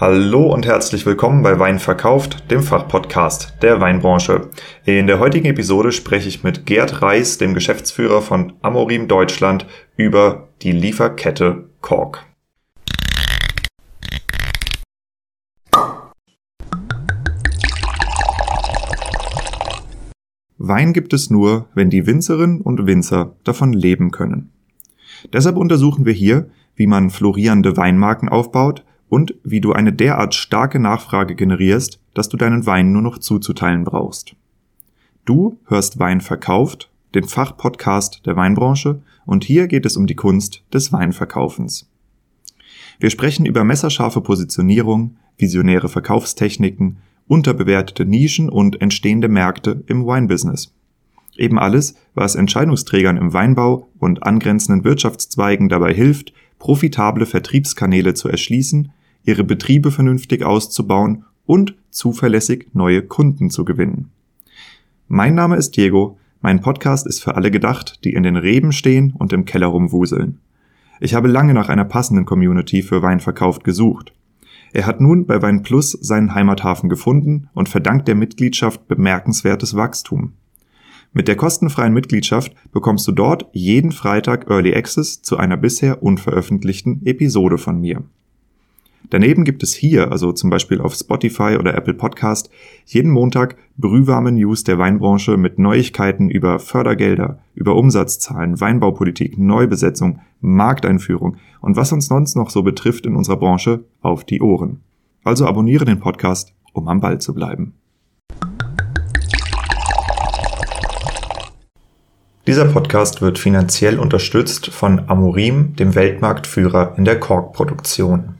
Hallo und herzlich willkommen bei Wein verkauft, dem Fachpodcast der Weinbranche. In der heutigen Episode spreche ich mit Gerd Reis, dem Geschäftsführer von Amorim Deutschland, über die Lieferkette Kork. Wein gibt es nur, wenn die Winzerinnen und Winzer davon leben können. Deshalb untersuchen wir hier, wie man florierende Weinmarken aufbaut, und wie du eine derart starke Nachfrage generierst, dass du deinen Wein nur noch zuzuteilen brauchst. Du hörst Wein verkauft, den Fachpodcast der Weinbranche, und hier geht es um die Kunst des Weinverkaufens. Wir sprechen über messerscharfe Positionierung, visionäre Verkaufstechniken, unterbewertete Nischen und entstehende Märkte im Weinbusiness. Eben alles, was Entscheidungsträgern im Weinbau und angrenzenden Wirtschaftszweigen dabei hilft, profitable Vertriebskanäle zu erschließen ihre Betriebe vernünftig auszubauen und zuverlässig neue Kunden zu gewinnen. Mein Name ist Diego, mein Podcast ist für alle gedacht, die in den Reben stehen und im Keller rumwuseln. Ich habe lange nach einer passenden Community für Weinverkauf gesucht. Er hat nun bei Wein Plus seinen Heimathafen gefunden und verdankt der Mitgliedschaft bemerkenswertes Wachstum. Mit der kostenfreien Mitgliedschaft bekommst du dort jeden Freitag Early Access zu einer bisher unveröffentlichten Episode von mir. Daneben gibt es hier, also zum Beispiel auf Spotify oder Apple Podcast, jeden Montag brühwarme News der Weinbranche mit Neuigkeiten über Fördergelder, über Umsatzzahlen, Weinbaupolitik, Neubesetzung, Markteinführung und was uns sonst noch so betrifft in unserer Branche auf die Ohren. Also abonniere den Podcast, um am Ball zu bleiben. Dieser Podcast wird finanziell unterstützt von Amorim, dem Weltmarktführer in der Korkproduktion.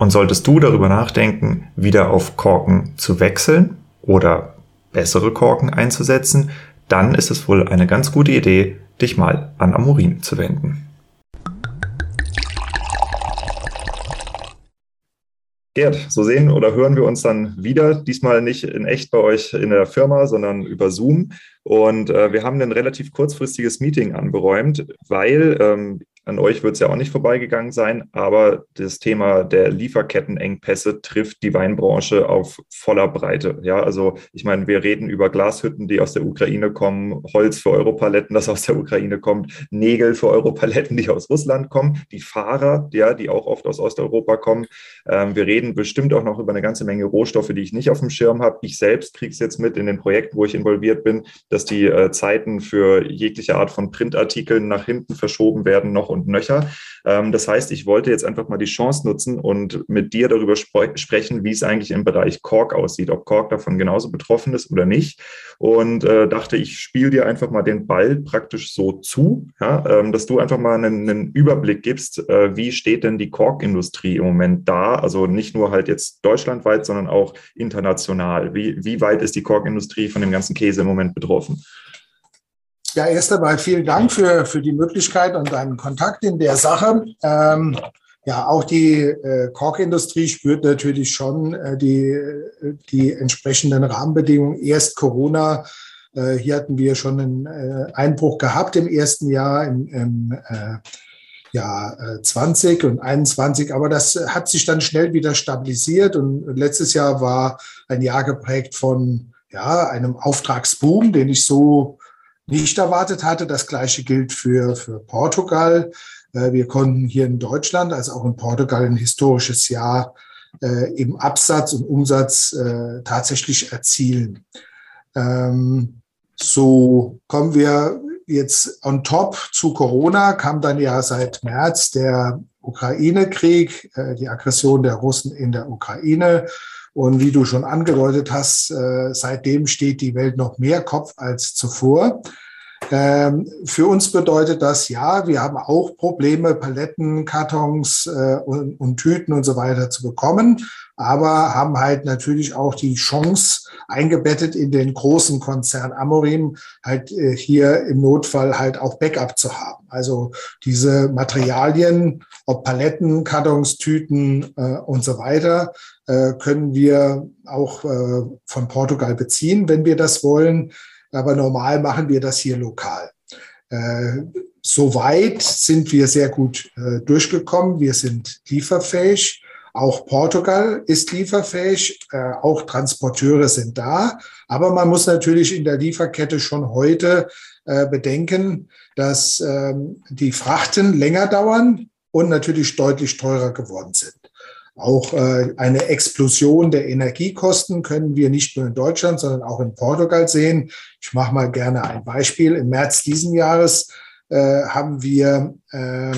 Und solltest du darüber nachdenken, wieder auf Korken zu wechseln oder bessere Korken einzusetzen, dann ist es wohl eine ganz gute Idee, dich mal an Amorin zu wenden. Gerd, so sehen oder hören wir uns dann wieder. Diesmal nicht in echt bei euch in der Firma, sondern über Zoom. Und äh, wir haben ein relativ kurzfristiges Meeting anberäumt, weil ähm, an euch wird es ja auch nicht vorbeigegangen sein, aber das Thema der Lieferkettenengpässe trifft die Weinbranche auf voller Breite. Ja, also ich meine, wir reden über Glashütten, die aus der Ukraine kommen, Holz für Europaletten, das aus der Ukraine kommt, Nägel für Europaletten, die aus Russland kommen, die Fahrer, ja, die auch oft aus Osteuropa kommen. Ähm, wir reden bestimmt auch noch über eine ganze Menge Rohstoffe, die ich nicht auf dem Schirm habe. Ich selbst kriege es jetzt mit in den Projekten, wo ich involviert bin, dass die äh, Zeiten für jegliche Art von Printartikeln nach hinten verschoben werden noch und nöcher. Ähm, das heißt, ich wollte jetzt einfach mal die Chance nutzen und mit dir darüber spre sprechen, wie es eigentlich im Bereich Kork aussieht, ob Kork davon genauso betroffen ist oder nicht. Und äh, dachte, ich spiele dir einfach mal den Ball praktisch so zu, ja, ähm, dass du einfach mal einen, einen Überblick gibst, äh, wie steht denn die Korkindustrie im Moment da? Also nicht nur halt jetzt deutschlandweit, sondern auch international. Wie, wie weit ist die Korkindustrie von dem ganzen Käse im Moment betroffen? Ja, erst einmal vielen Dank für, für die Möglichkeit und deinen Kontakt in der Sache. Ähm, ja, auch die äh, Korkindustrie spürt natürlich schon äh, die, die entsprechenden Rahmenbedingungen. Erst Corona, äh, hier hatten wir schon einen äh, Einbruch gehabt im ersten Jahr, im, im äh, Jahr 20 und 21, aber das hat sich dann schnell wieder stabilisiert und letztes Jahr war ein Jahr geprägt von ja, einem Auftragsboom, den ich so nicht erwartet hatte. Das gleiche gilt für, für Portugal. Äh, wir konnten hier in Deutschland, als auch in Portugal, ein historisches Jahr äh, im Absatz und Umsatz äh, tatsächlich erzielen. Ähm, so kommen wir jetzt on top zu Corona, kam dann ja seit März der Ukraine-Krieg, die Aggression der Russen in der Ukraine. Und wie du schon angedeutet hast, seitdem steht die Welt noch mehr Kopf als zuvor. Ähm, für uns bedeutet das ja, wir haben auch Probleme, Paletten, Kartons äh, und Tüten und so weiter zu bekommen, aber haben halt natürlich auch die Chance, eingebettet in den großen Konzern Amorim, halt äh, hier im Notfall halt auch Backup zu haben. Also diese Materialien, ob Paletten, Kartons, Tüten äh, und so weiter, äh, können wir auch äh, von Portugal beziehen, wenn wir das wollen. Aber normal machen wir das hier lokal. Äh, soweit sind wir sehr gut äh, durchgekommen. Wir sind lieferfähig. Auch Portugal ist lieferfähig, äh, auch Transporteure sind da. Aber man muss natürlich in der Lieferkette schon heute äh, bedenken, dass ähm, die Frachten länger dauern und natürlich deutlich teurer geworden sind. Auch äh, eine Explosion der Energiekosten können wir nicht nur in Deutschland, sondern auch in Portugal sehen. Ich mache mal gerne ein Beispiel. Im März diesen Jahres äh, haben wir äh,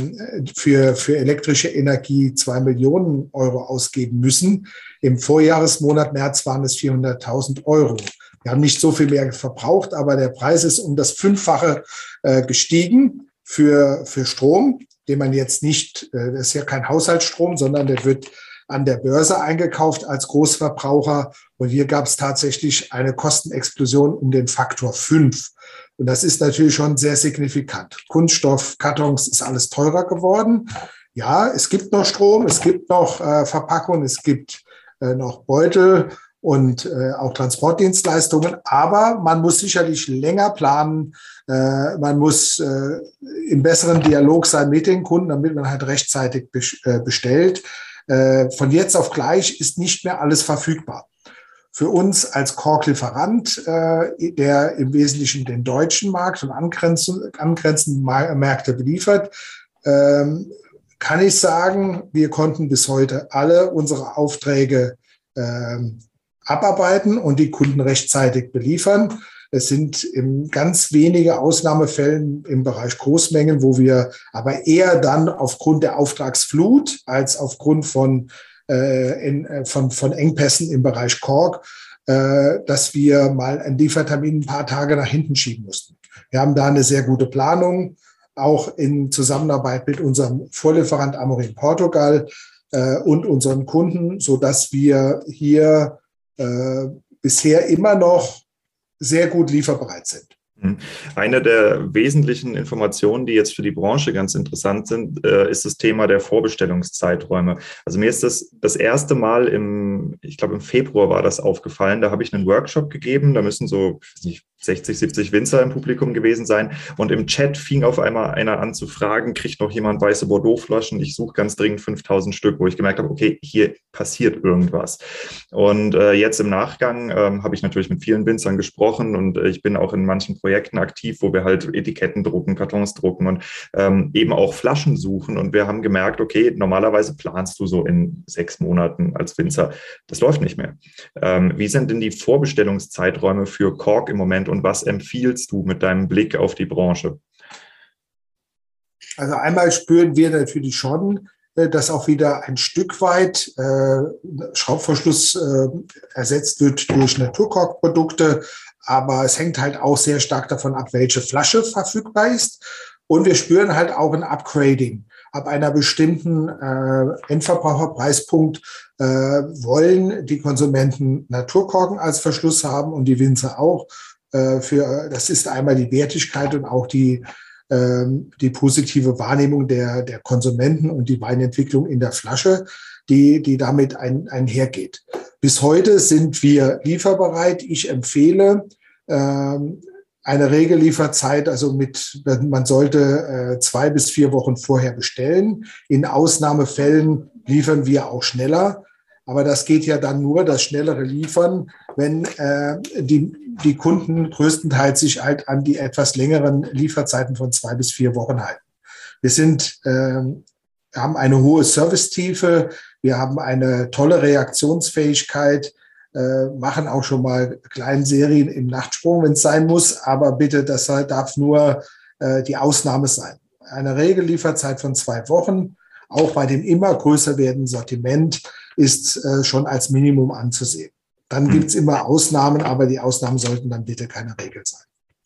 für, für elektrische Energie zwei Millionen Euro ausgeben müssen. Im Vorjahresmonat März waren es 400.000 Euro. Wir haben nicht so viel mehr verbraucht, aber der Preis ist um das Fünffache äh, gestiegen für, für Strom, den man jetzt nicht, äh, das ist ja kein Haushaltsstrom, sondern der wird an der Börse eingekauft als Großverbraucher. Und hier gab es tatsächlich eine Kostenexplosion um den Faktor fünf. Und das ist natürlich schon sehr signifikant. Kunststoff, Kartons ist alles teurer geworden. Ja, es gibt noch Strom, es gibt noch äh, Verpackung, es gibt äh, noch Beutel und äh, auch Transportdienstleistungen. Aber man muss sicherlich länger planen. Äh, man muss äh, im besseren Dialog sein mit den Kunden, damit man halt rechtzeitig äh, bestellt. Äh, von jetzt auf gleich ist nicht mehr alles verfügbar für uns als Kork-Lieferant, äh, der im Wesentlichen den deutschen Markt und angrenzenden, Märkte beliefert, ähm, kann ich sagen, wir konnten bis heute alle unsere Aufträge ähm, abarbeiten und die Kunden rechtzeitig beliefern. Es sind in ganz wenige Ausnahmefällen im Bereich Großmengen, wo wir aber eher dann aufgrund der Auftragsflut als aufgrund von äh, in, äh, von, von Engpässen im Bereich Kork, äh, dass wir mal einen Liefertermin ein paar Tage nach hinten schieben mussten. Wir haben da eine sehr gute Planung, auch in Zusammenarbeit mit unserem Vorlieferant Amorin Portugal äh, und unseren Kunden, so dass wir hier äh, bisher immer noch sehr gut lieferbereit sind. Mhm. Eine der wesentlichen Informationen, die jetzt für die Branche ganz interessant sind, äh, ist das Thema der Vorbestellungszeiträume. Also mir ist das das erste Mal im, ich glaube im Februar war das aufgefallen. Da habe ich einen Workshop gegeben. Da müssen so, nicht, 60, 70 Winzer im Publikum gewesen sein. Und im Chat fing auf einmal einer an zu fragen, kriegt noch jemand weiße Bordeaux-Flaschen? Ich suche ganz dringend 5000 Stück, wo ich gemerkt habe, okay, hier passiert irgendwas. Und äh, jetzt im Nachgang ähm, habe ich natürlich mit vielen Winzern gesprochen und äh, ich bin auch in manchen Projekten aktiv, wo wir halt Etiketten drucken, Kartons drucken und ähm, eben auch Flaschen suchen. Und wir haben gemerkt, okay, normalerweise planst du so in sechs Monaten als Winzer. Das läuft nicht mehr. Ähm, wie sind denn die Vorbestellungszeiträume für Kork im Moment und was empfiehlst du mit deinem Blick auf die Branche? Also einmal spüren wir natürlich schon, äh, dass auch wieder ein Stück weit äh, Schraubverschluss äh, ersetzt wird durch Naturkorkprodukte. Aber es hängt halt auch sehr stark davon ab, welche Flasche verfügbar ist. Und wir spüren halt auch ein Upgrading. Ab einer bestimmten äh, Endverbraucherpreispunkt äh, wollen die Konsumenten Naturkorken als Verschluss haben und die Winzer auch. Äh, für, das ist einmal die Wertigkeit und auch die, ähm, die positive Wahrnehmung der, der Konsumenten und die Weinentwicklung in der Flasche, die, die damit ein, einhergeht. Bis heute sind wir lieferbereit. Ich empfehle ähm, eine Regellieferzeit, also mit, man sollte äh, zwei bis vier Wochen vorher bestellen. In Ausnahmefällen liefern wir auch schneller. Aber das geht ja dann nur, das schnellere Liefern, wenn äh, die, die Kunden größtenteils sich halt an die etwas längeren Lieferzeiten von zwei bis vier Wochen halten. Wir sind, äh, haben eine hohe Servicetiefe, wir haben eine tolle Reaktionsfähigkeit, äh, machen auch schon mal kleine Serien im Nachtsprung, wenn es sein muss, aber bitte, das darf nur äh, die Ausnahme sein. Eine Regellieferzeit von zwei Wochen, auch bei dem immer größer werdenden Sortiment, ist äh, schon als Minimum anzusehen. Dann hm. gibt's immer Ausnahmen, aber die Ausnahmen sollten dann bitte keine Regel sein.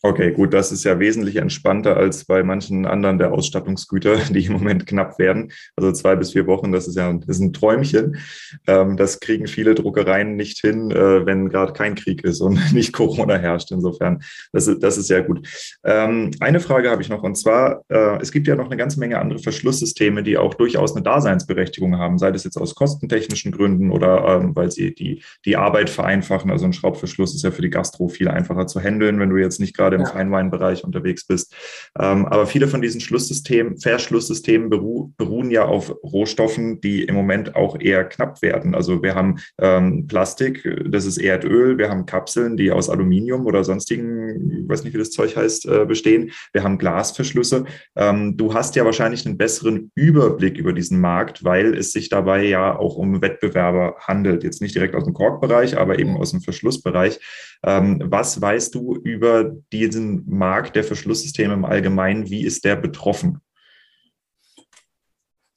Okay, gut, das ist ja wesentlich entspannter als bei manchen anderen der Ausstattungsgüter, die im Moment knapp werden. Also zwei bis vier Wochen, das ist ja das ist ein Träumchen. Ähm, das kriegen viele Druckereien nicht hin, äh, wenn gerade kein Krieg ist und nicht Corona herrscht. Insofern, das ist, das ist sehr gut. Ähm, eine Frage habe ich noch, und zwar, äh, es gibt ja noch eine ganze Menge andere Verschlusssysteme, die auch durchaus eine Daseinsberechtigung haben, sei das jetzt aus kostentechnischen Gründen oder ähm, weil sie die, die Arbeit vereinfachen. Also ein Schraubverschluss ist ja für die Gastro viel einfacher zu handeln, wenn du jetzt nicht gerade im ja. Feinweinbereich unterwegs bist. Ähm, aber viele von diesen Schlusssystemen, Verschlusssystemen beru beruhen ja auf Rohstoffen, die im Moment auch eher knapp werden. Also wir haben ähm, Plastik, das ist Erdöl, wir haben Kapseln, die aus Aluminium oder sonstigen, ich weiß nicht, wie das Zeug heißt, äh, bestehen. Wir haben Glasverschlüsse. Ähm, du hast ja wahrscheinlich einen besseren Überblick über diesen Markt, weil es sich dabei ja auch um Wettbewerber handelt. Jetzt nicht direkt aus dem Korkbereich, aber eben aus dem Verschlussbereich. Ähm, was weißt du über diesen Markt der Verschlusssysteme im Allgemeinen? Wie ist der betroffen?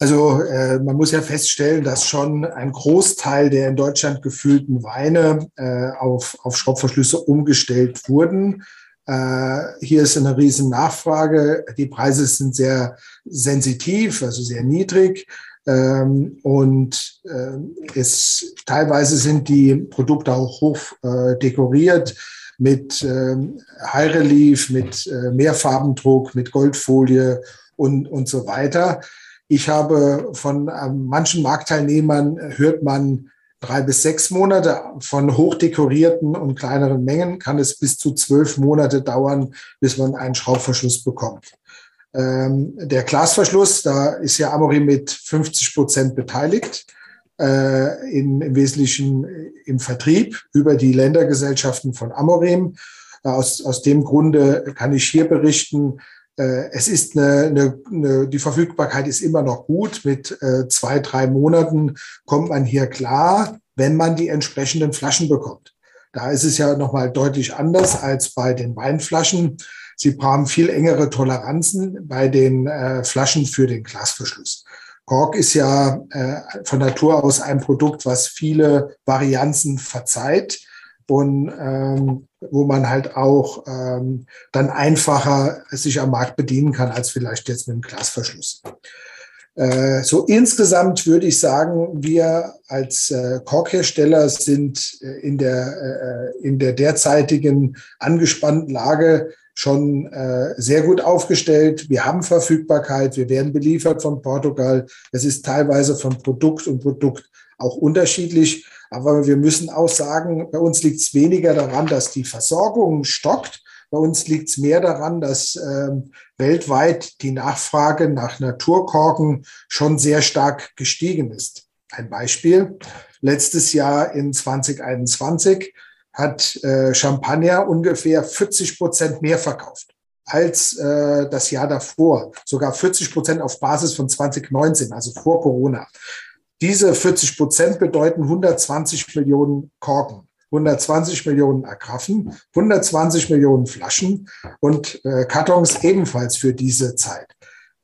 Also äh, man muss ja feststellen, dass schon ein Großteil der in Deutschland gefüllten Weine äh, auf, auf Schraubverschlüsse umgestellt wurden. Äh, hier ist eine riesen Nachfrage. Die Preise sind sehr sensitiv, also sehr niedrig. Ähm, und äh, es, teilweise sind die Produkte auch hoch äh, dekoriert mit ähm, High Relief, mit äh, Mehrfarbendruck, mit Goldfolie und, und so weiter. Ich habe von ähm, manchen Marktteilnehmern hört man drei bis sechs Monate. Von hochdekorierten und kleineren Mengen kann es bis zu zwölf Monate dauern, bis man einen Schraubverschluss bekommt. Ähm, der Glasverschluss, da ist ja Amori mit 50 Prozent beteiligt, äh, in, im Wesentlichen im Vertrieb über die Ländergesellschaften von Amorim. Äh, aus, aus dem Grunde kann ich hier berichten, äh, es ist eine, eine, eine, die Verfügbarkeit ist immer noch gut. Mit äh, zwei, drei Monaten kommt man hier klar, wenn man die entsprechenden Flaschen bekommt. Da ist es ja nochmal deutlich anders als bei den Weinflaschen. Sie haben viel engere Toleranzen bei den äh, Flaschen für den Glasverschluss. Kork ist ja äh, von Natur aus ein Produkt, was viele Varianzen verzeiht und ähm, wo man halt auch ähm, dann einfacher sich am Markt bedienen kann als vielleicht jetzt mit dem Glasverschluss. Äh, so insgesamt würde ich sagen, wir als äh, Korkhersteller sind äh, in der, äh, in der derzeitigen angespannten Lage schon äh, sehr gut aufgestellt. Wir haben Verfügbarkeit, wir werden beliefert von Portugal. Es ist teilweise von Produkt und Produkt auch unterschiedlich. Aber wir müssen auch sagen, bei uns liegt es weniger daran, dass die Versorgung stockt. Bei uns liegt es mehr daran, dass ähm, weltweit die Nachfrage nach Naturkorken schon sehr stark gestiegen ist. Ein Beispiel. Letztes Jahr in 2021 hat äh, Champagner ungefähr 40 Prozent mehr verkauft als äh, das Jahr davor. Sogar 40 Prozent auf Basis von 2019, also vor Corona. Diese 40 Prozent bedeuten 120 Millionen Korken. 120 Millionen Agraffen, 120 Millionen Flaschen und äh, Kartons ebenfalls für diese Zeit.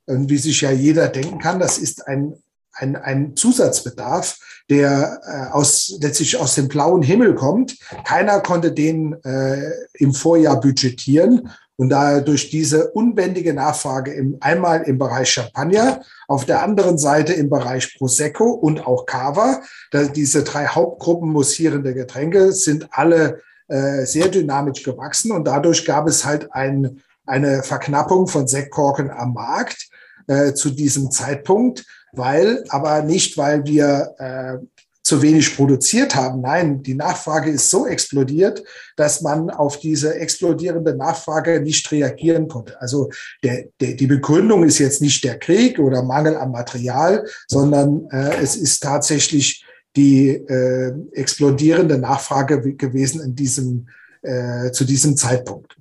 Und wie sich ja jeder denken kann, das ist ein, ein, ein Zusatzbedarf, der äh, aus, letztlich aus dem blauen Himmel kommt. Keiner konnte den äh, im Vorjahr budgetieren. Und daher durch diese unbändige Nachfrage im, einmal im Bereich Champagner, auf der anderen Seite im Bereich Prosecco und auch Cava, da diese drei Hauptgruppen mussierende Getränke sind alle äh, sehr dynamisch gewachsen. Und dadurch gab es halt ein, eine Verknappung von Sektkorken am Markt äh, zu diesem Zeitpunkt weil, aber nicht, weil wir äh, zu wenig produziert haben. Nein, die Nachfrage ist so explodiert, dass man auf diese explodierende Nachfrage nicht reagieren konnte. Also der, der, die Begründung ist jetzt nicht der Krieg oder Mangel an Material, sondern äh, es ist tatsächlich die äh, explodierende Nachfrage gewesen in diesem, äh, zu diesem Zeitpunkt.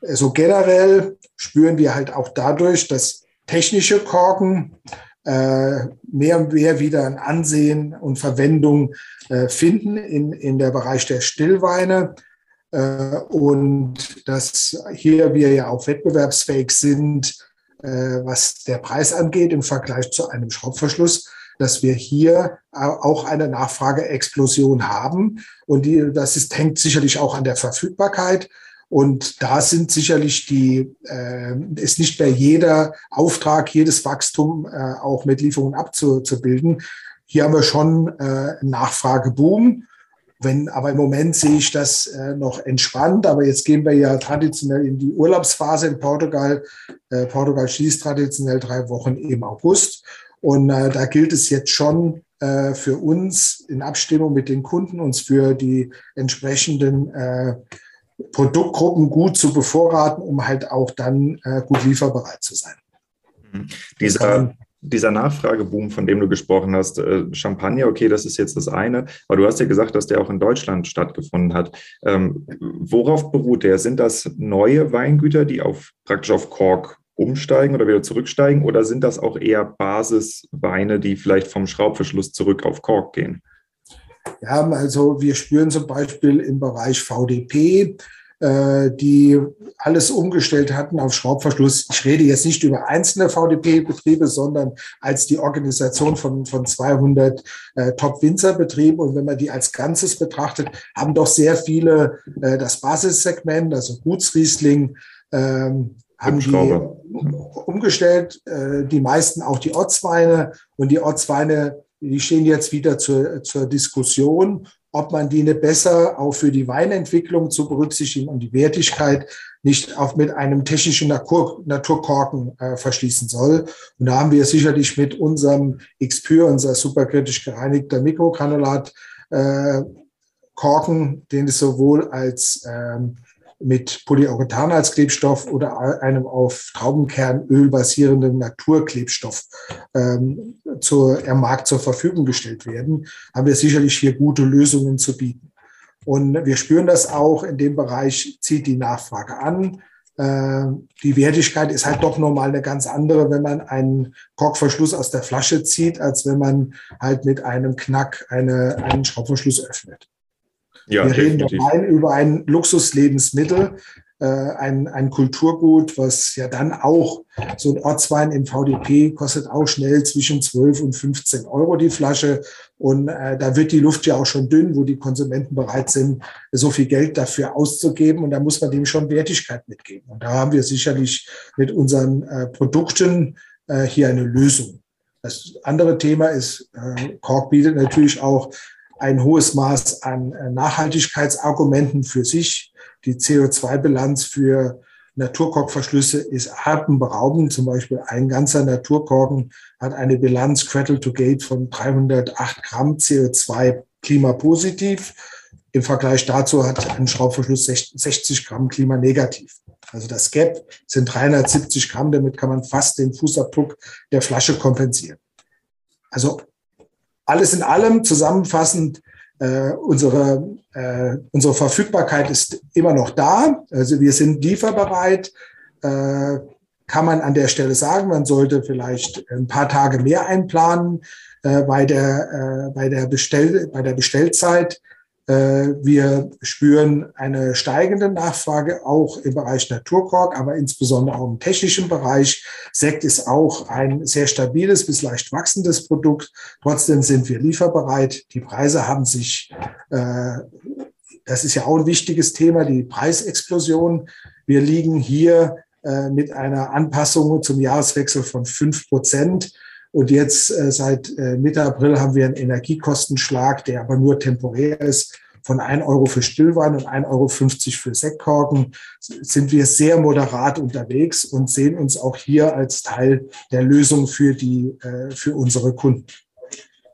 So also generell spüren wir halt auch dadurch, dass technische Korken äh, mehr und mehr wieder ein Ansehen und Verwendung äh, finden in, in der Bereich der Stillweine. Äh, und dass hier wir ja auch wettbewerbsfähig sind, was der Preis angeht im Vergleich zu einem Schraubverschluss, dass wir hier auch eine Nachfrageexplosion haben. Und die, das ist, hängt sicherlich auch an der Verfügbarkeit. Und da sind sicherlich die, äh, ist nicht mehr jeder Auftrag, jedes Wachstum äh, auch mit Lieferungen abzubilden. Hier haben wir schon äh, Nachfrageboom. Wenn, aber im Moment sehe ich das äh, noch entspannt. Aber jetzt gehen wir ja traditionell in die Urlaubsphase in Portugal. Äh, Portugal schließt traditionell drei Wochen im August. Und äh, da gilt es jetzt schon äh, für uns in Abstimmung mit den Kunden, uns für die entsprechenden äh, Produktgruppen gut zu bevorraten, um halt auch dann äh, gut lieferbereit zu sein. Mhm. Dieser, dieser Nachfrageboom, von dem du gesprochen hast, äh, Champagner, okay, das ist jetzt das eine, aber du hast ja gesagt, dass der auch in Deutschland stattgefunden hat. Ähm, worauf beruht der? Sind das neue Weingüter, die auf praktisch auf Kork umsteigen oder wieder zurücksteigen, oder sind das auch eher Basisweine, die vielleicht vom Schraubverschluss zurück auf Kork gehen? Ja, also wir spüren zum Beispiel im Bereich VDP, äh, die alles umgestellt hatten auf Schraubverschluss. Ich rede jetzt nicht über einzelne VDP-Betriebe, sondern als die Organisation von, von 200 äh, Top-Winzer-Betrieben. Und wenn man die als Ganzes betrachtet, haben doch sehr viele äh, das Basissegment, also Gutsriesling, ähm, haben die umgestellt, äh, die meisten auch die Ortsweine und die Ortsweine, die stehen jetzt wieder zur, zur Diskussion ob man die nicht besser auch für die Weinentwicklung zu berücksichtigen und die Wertigkeit nicht auch mit einem technischen Natur, Naturkorken äh, verschließen soll. Und da haben wir sicherlich mit unserem XPure, unser superkritisch gereinigter Mikrogranulat, äh, Korken, den es sowohl als ähm, mit Polyurethan als Klebstoff oder einem auf Traubenkernöl basierenden Naturklebstoff ähm, zur, am Markt zur Verfügung gestellt werden, haben wir sicherlich hier gute Lösungen zu bieten. Und wir spüren das auch, in dem Bereich zieht die Nachfrage an. Äh, die Wertigkeit ist halt doch nochmal eine ganz andere, wenn man einen Korkverschluss aus der Flasche zieht, als wenn man halt mit einem Knack eine, einen Schraubverschluss öffnet. Ja, Wir reden rein über ein Luxuslebensmittel, äh, ein, ein Kulturgut, was ja dann auch so ein Ortswein im VDP kostet auch schnell zwischen 12 und 15 Euro die Flasche. Und äh, da wird die Luft ja auch schon dünn, wo die Konsumenten bereit sind, so viel Geld dafür auszugeben. Und da muss man dem schon Wertigkeit mitgeben. Und da haben wir sicherlich mit unseren äh, Produkten äh, hier eine Lösung. Das andere Thema ist, äh, Kork bietet natürlich auch ein hohes Maß an äh, Nachhaltigkeitsargumenten für sich. Die CO2-Bilanz für Naturkorkverschlüsse ist atemberaubend. Zum Beispiel ein ganzer Naturkorken hat eine Bilanz Cradle to Gate von 308 Gramm CO2 klimapositiv. Im Vergleich dazu hat ein Schraubverschluss 60 Gramm klimanegativ. Also das Gap sind 370 Gramm. Damit kann man fast den Fußabdruck der Flasche kompensieren. Also alles in allem zusammenfassend, äh, unsere, äh, unsere Verfügbarkeit ist immer noch da. Also wir sind lieferbereit. Äh, kann man an der Stelle sagen, man sollte vielleicht ein paar Tage mehr einplanen äh, bei, der, äh, bei, der Bestell, bei der Bestellzeit. Äh, wir spüren eine steigende Nachfrage auch im Bereich Naturkork, aber insbesondere auch im technischen Bereich. Sekt ist auch ein sehr stabiles bis leicht wachsendes Produkt. Trotzdem sind wir lieferbereit. Die Preise haben sich, äh, das ist ja auch ein wichtiges Thema, die Preisexplosion. Wir liegen hier äh, mit einer Anpassung zum Jahreswechsel von fünf Prozent und jetzt äh, seit äh, Mitte April haben wir einen Energiekostenschlag, der aber nur temporär ist. Von 1 Euro für Stillwein und 1,50 Euro für Sektkorken sind wir sehr moderat unterwegs und sehen uns auch hier als Teil der Lösung für, die, äh, für unsere Kunden.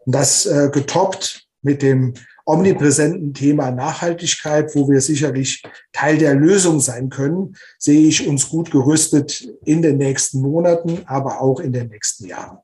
Und das äh, getoppt mit dem omnipräsenten Thema Nachhaltigkeit, wo wir sicherlich Teil der Lösung sein können, sehe ich uns gut gerüstet in den nächsten Monaten, aber auch in den nächsten Jahren.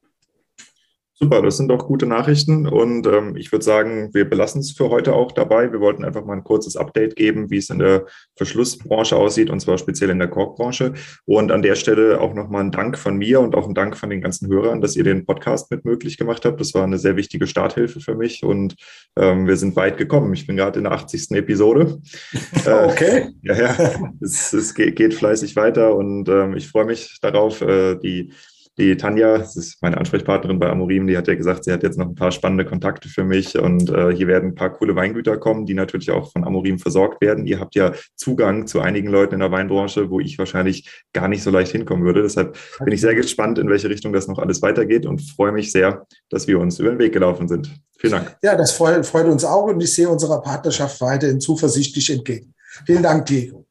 Super, das sind doch gute Nachrichten und ähm, ich würde sagen, wir belassen es für heute auch dabei. Wir wollten einfach mal ein kurzes Update geben, wie es in der Verschlussbranche aussieht und zwar speziell in der Korkbranche. Und an der Stelle auch nochmal ein Dank von mir und auch ein Dank von den ganzen Hörern, dass ihr den Podcast mit möglich gemacht habt. Das war eine sehr wichtige Starthilfe für mich und ähm, wir sind weit gekommen. Ich bin gerade in der 80. Episode. Okay. Äh, ja, ja, es, es geht, geht, fleißig weiter und ähm, ich freue mich darauf, äh, die Die Tanja, das ist meine Ansprechpartnerin bei Amorim, die hat ja gesagt, sie hat jetzt noch ein paar spannende Kontakte für mich und äh, hier werden ein paar coole Weingüter kommen, die natürlich auch von Amorim versorgt werden. Ihr habt ja Zugang zu einigen Leuten in der Weinbranche, wo ich wahrscheinlich gar nicht so leicht hinkommen würde. Deshalb bin ich sehr gespannt, in welche Richtung das noch alles weitergeht und freue mich sehr, dass wir uns über den Weg gelaufen sind. Vielen Dank. Ja, das freut, freut uns auch und ich sehe unserer Partnerschaft weiterhin zuversichtlich entgegen. Vielen Dank, Diego.